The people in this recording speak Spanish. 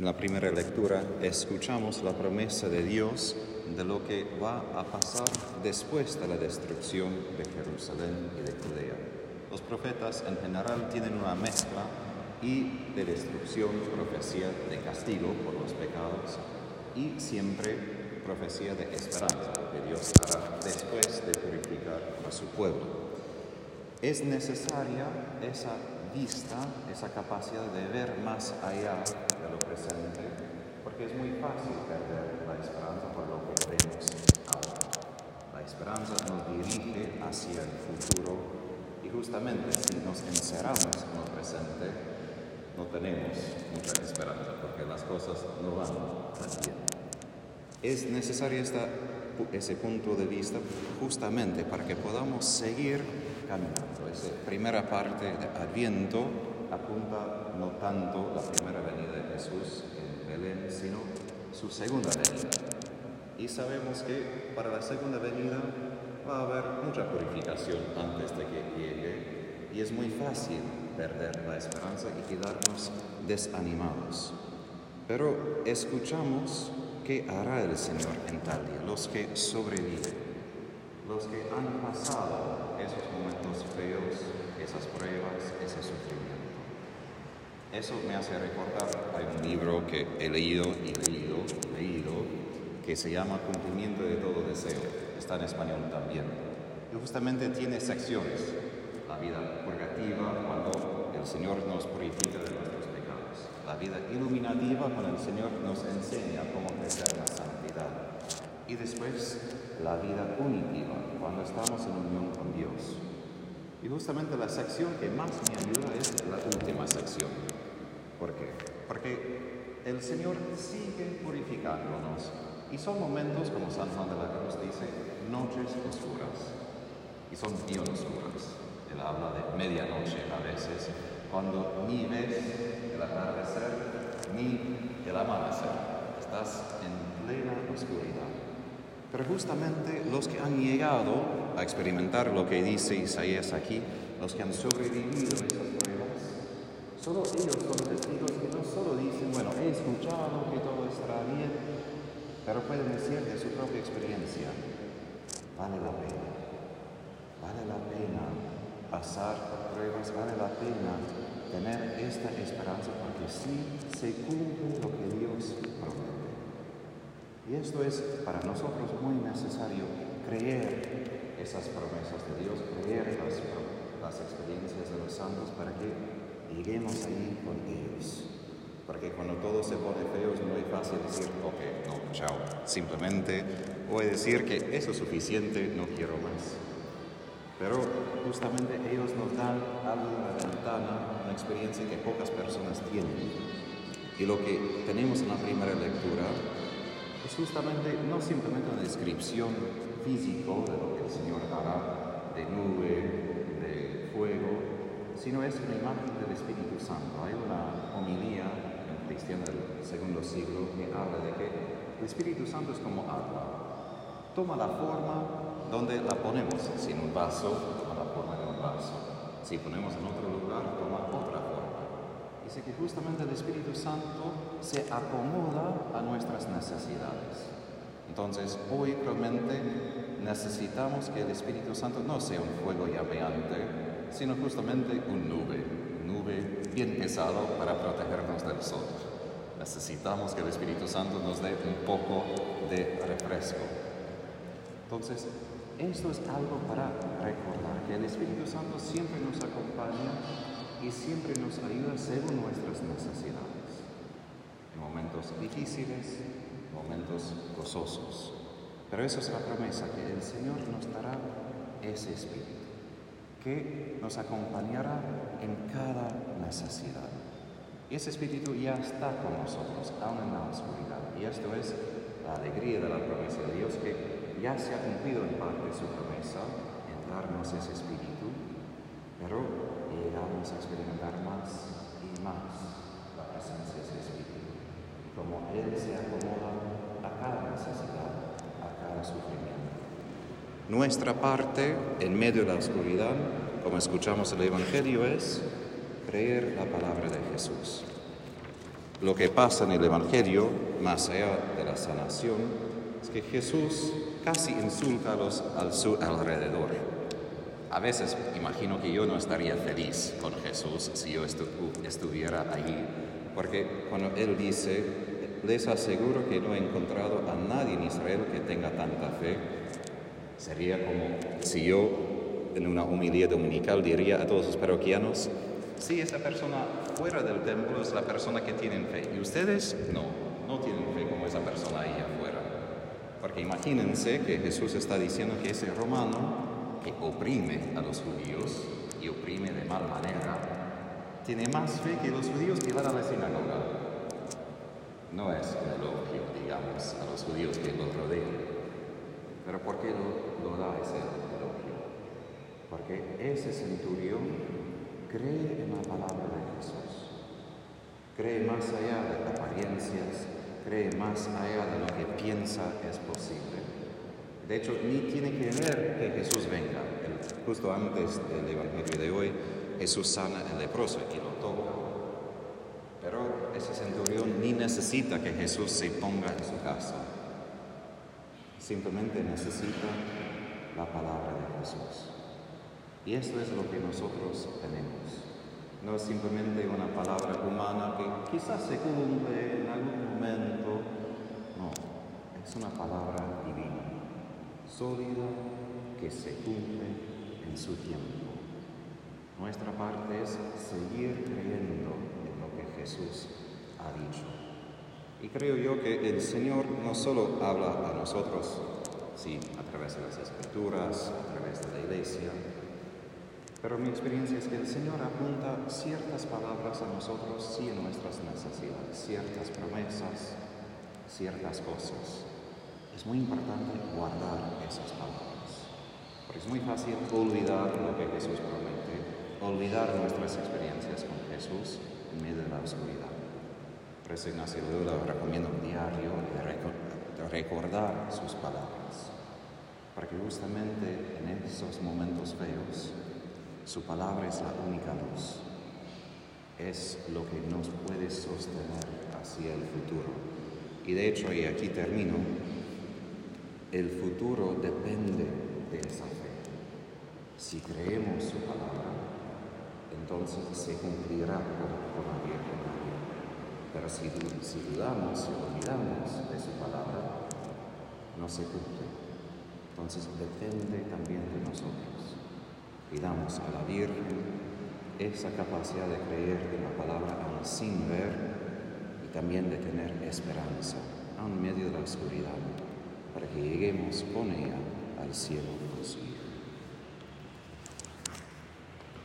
En la primera lectura escuchamos la promesa de Dios de lo que va a pasar después de la destrucción de Jerusalén y de Judea. Los profetas en general tienen una mezcla y de destrucción, profecía de castigo por los pecados y siempre profecía de esperanza que Dios hará después de purificar a su pueblo. Es necesaria esa vista, esa capacidad de ver más allá de lo presente, porque es muy fácil perder la esperanza por lo que vemos ahora. La esperanza nos dirige hacia el futuro y justamente si nos encerramos en lo presente, no tenemos mucha esperanza porque las cosas no van tan bien. Es necesario esta, ese punto de vista justamente para que podamos seguir caminando. Esa primera parte de Adviento apunta no tanto la primera venida de Jesús en Belén, sino su segunda venida. Y sabemos que para la segunda venida va a haber mucha purificación antes de que llegue y es muy fácil perder la esperanza y quedarnos desanimados. Pero escuchamos qué hará el Señor en tal día, los que sobreviven los que han pasado esos momentos feos, esas pruebas, ese sufrimiento. Eso me hace recordar, hay un libro que he leído y leído, leído, que se llama Cumplimiento de todo deseo, está en español también. Y justamente tiene secciones, la vida purgativa, cuando el Señor nos purifica de pecados, la vida iluminativa, cuando el Señor nos enseña cómo crecer la santidad, y después la vida unitiva, cuando estamos en unión con Dios. Y justamente la sección que más me ayuda es la última sección. ¿Por qué? Porque el Señor sigue purificándonos. Y son momentos, como San Juan de la Cruz dice, noches oscuras. Y son bien oscuras. Él habla de medianoche a veces, cuando ni ves el atardecer ni el amanecer. Estás en plena oscuridad. Pero justamente los que han llegado a experimentar lo que dice Isaías aquí, los que han sobrevivido a esas pruebas, solo ellos son testigos que no solo dicen, bueno, he escuchado que todo estará bien, pero pueden decir de su propia experiencia, vale la pena, vale la pena pasar por pruebas, vale la pena tener esta esperanza porque sí se cumple lo que Dios promete. Y esto es para nosotros muy necesario creer esas promesas de Dios, creer las, las experiencias de los santos para que lleguemos ahí con ellos. Porque cuando todo se pone feo es muy fácil decir, ok, no, chao. Simplemente voy a decir que eso es suficiente, no quiero más. Pero justamente ellos nos dan alguna ventana, una experiencia que pocas personas tienen. Y lo que tenemos en la primera lectura es justamente no simplemente una descripción físico de lo que el Señor hará, de nube, de fuego, sino es una imagen del Espíritu Santo. Hay una homilía en cristiana del segundo siglo que habla de que el Espíritu Santo es como agua. Toma la forma donde la ponemos. Si en un vaso, toma la forma de un vaso. Si ponemos en otro lugar, toma otra forma dice que justamente el Espíritu Santo se acomoda a nuestras necesidades. Entonces, hoy realmente necesitamos que el Espíritu Santo no sea un fuego llameante, sino justamente un nube, nube bien pesado para protegernos del sol. Necesitamos que el Espíritu Santo nos dé un poco de refresco. Entonces, esto es algo para recordar, que el Espíritu Santo siempre nos acompaña y siempre nos ayuda según nuestras necesidades. En momentos difíciles, momentos gozosos. Pero esa es la promesa, que el Señor nos dará ese espíritu, que nos acompañará en cada necesidad. Y ese espíritu ya está con nosotros, aún en la oscuridad. Y esto es la alegría de la promesa de Dios, que ya se ha cumplido en parte su promesa en darnos ese espíritu, pero llegamos a experimentar más y más la presencia de ese Espíritu. Como Él se acomoda a cada necesidad, a cada sufrimiento. Nuestra parte en medio de la oscuridad, como escuchamos el Evangelio, es creer la palabra de Jesús. Lo que pasa en el Evangelio, más allá de la sanación, es que Jesús casi insulta a los a su alrededor. A veces imagino que yo no estaría feliz con Jesús si yo estuviera allí, porque cuando Él dice, les aseguro que no he encontrado a nadie en Israel que tenga tanta fe, sería como si yo en una humildad dominical diría a todos los parroquianos, sí, esa persona fuera del templo es la persona que tiene fe, y ustedes no, no tienen fe como esa persona ahí. Porque imagínense que Jesús está diciendo que ese romano que oprime a los judíos y oprime de mal manera, tiene más fe que los judíos que van a la sinagoga. No es un elogio, digamos, a los judíos que los rodean. Pero ¿por qué lo, lo da ese elogio? Porque ese centurión cree en la palabra de Jesús. Cree más allá de apariencias, cree más allá de lo que piensa es posible. De hecho, ni tiene que ver que Jesús venga. Justo antes del Evangelio de hoy, Jesús sana el leproso y lo toca. Pero ese centurión ni necesita que Jesús se ponga en su casa. Simplemente necesita la palabra de Jesús. Y eso es lo que nosotros tenemos. No es simplemente una palabra humana que quizás se cumple en algún momento. Es una palabra divina, sólida, que se cumple en su tiempo. Nuestra parte es seguir creyendo en lo que Jesús ha dicho. Y creo yo que el Señor no solo habla a nosotros, sí, a través de las escrituras, a través de la iglesia, pero mi experiencia es que el Señor apunta ciertas palabras a nosotros, sí, en nuestras necesidades, ciertas promesas, ciertas cosas. Es muy importante guardar esas palabras, porque es muy fácil olvidar lo que Jesús promete, olvidar nuestras experiencias con Jesús en medio de la oscuridad. Por eso Ignacio Lula recomienda un diario de recordar sus palabras, para que justamente en esos momentos feos su palabra es la única luz. Es lo que nos puede sostener hacia el futuro. Y de hecho, y aquí termino, el futuro depende de esa fe. Si creemos su palabra, entonces se cumplirá por la Virgen Pero si, si dudamos, si olvidamos de su palabra, no se cumple. Entonces depende también de nosotros. Pidamos a la Virgen esa capacidad de creer en la palabra aún sin ver y también de tener esperanza, aún en medio de la oscuridad, para que lleguemos con ella al cielo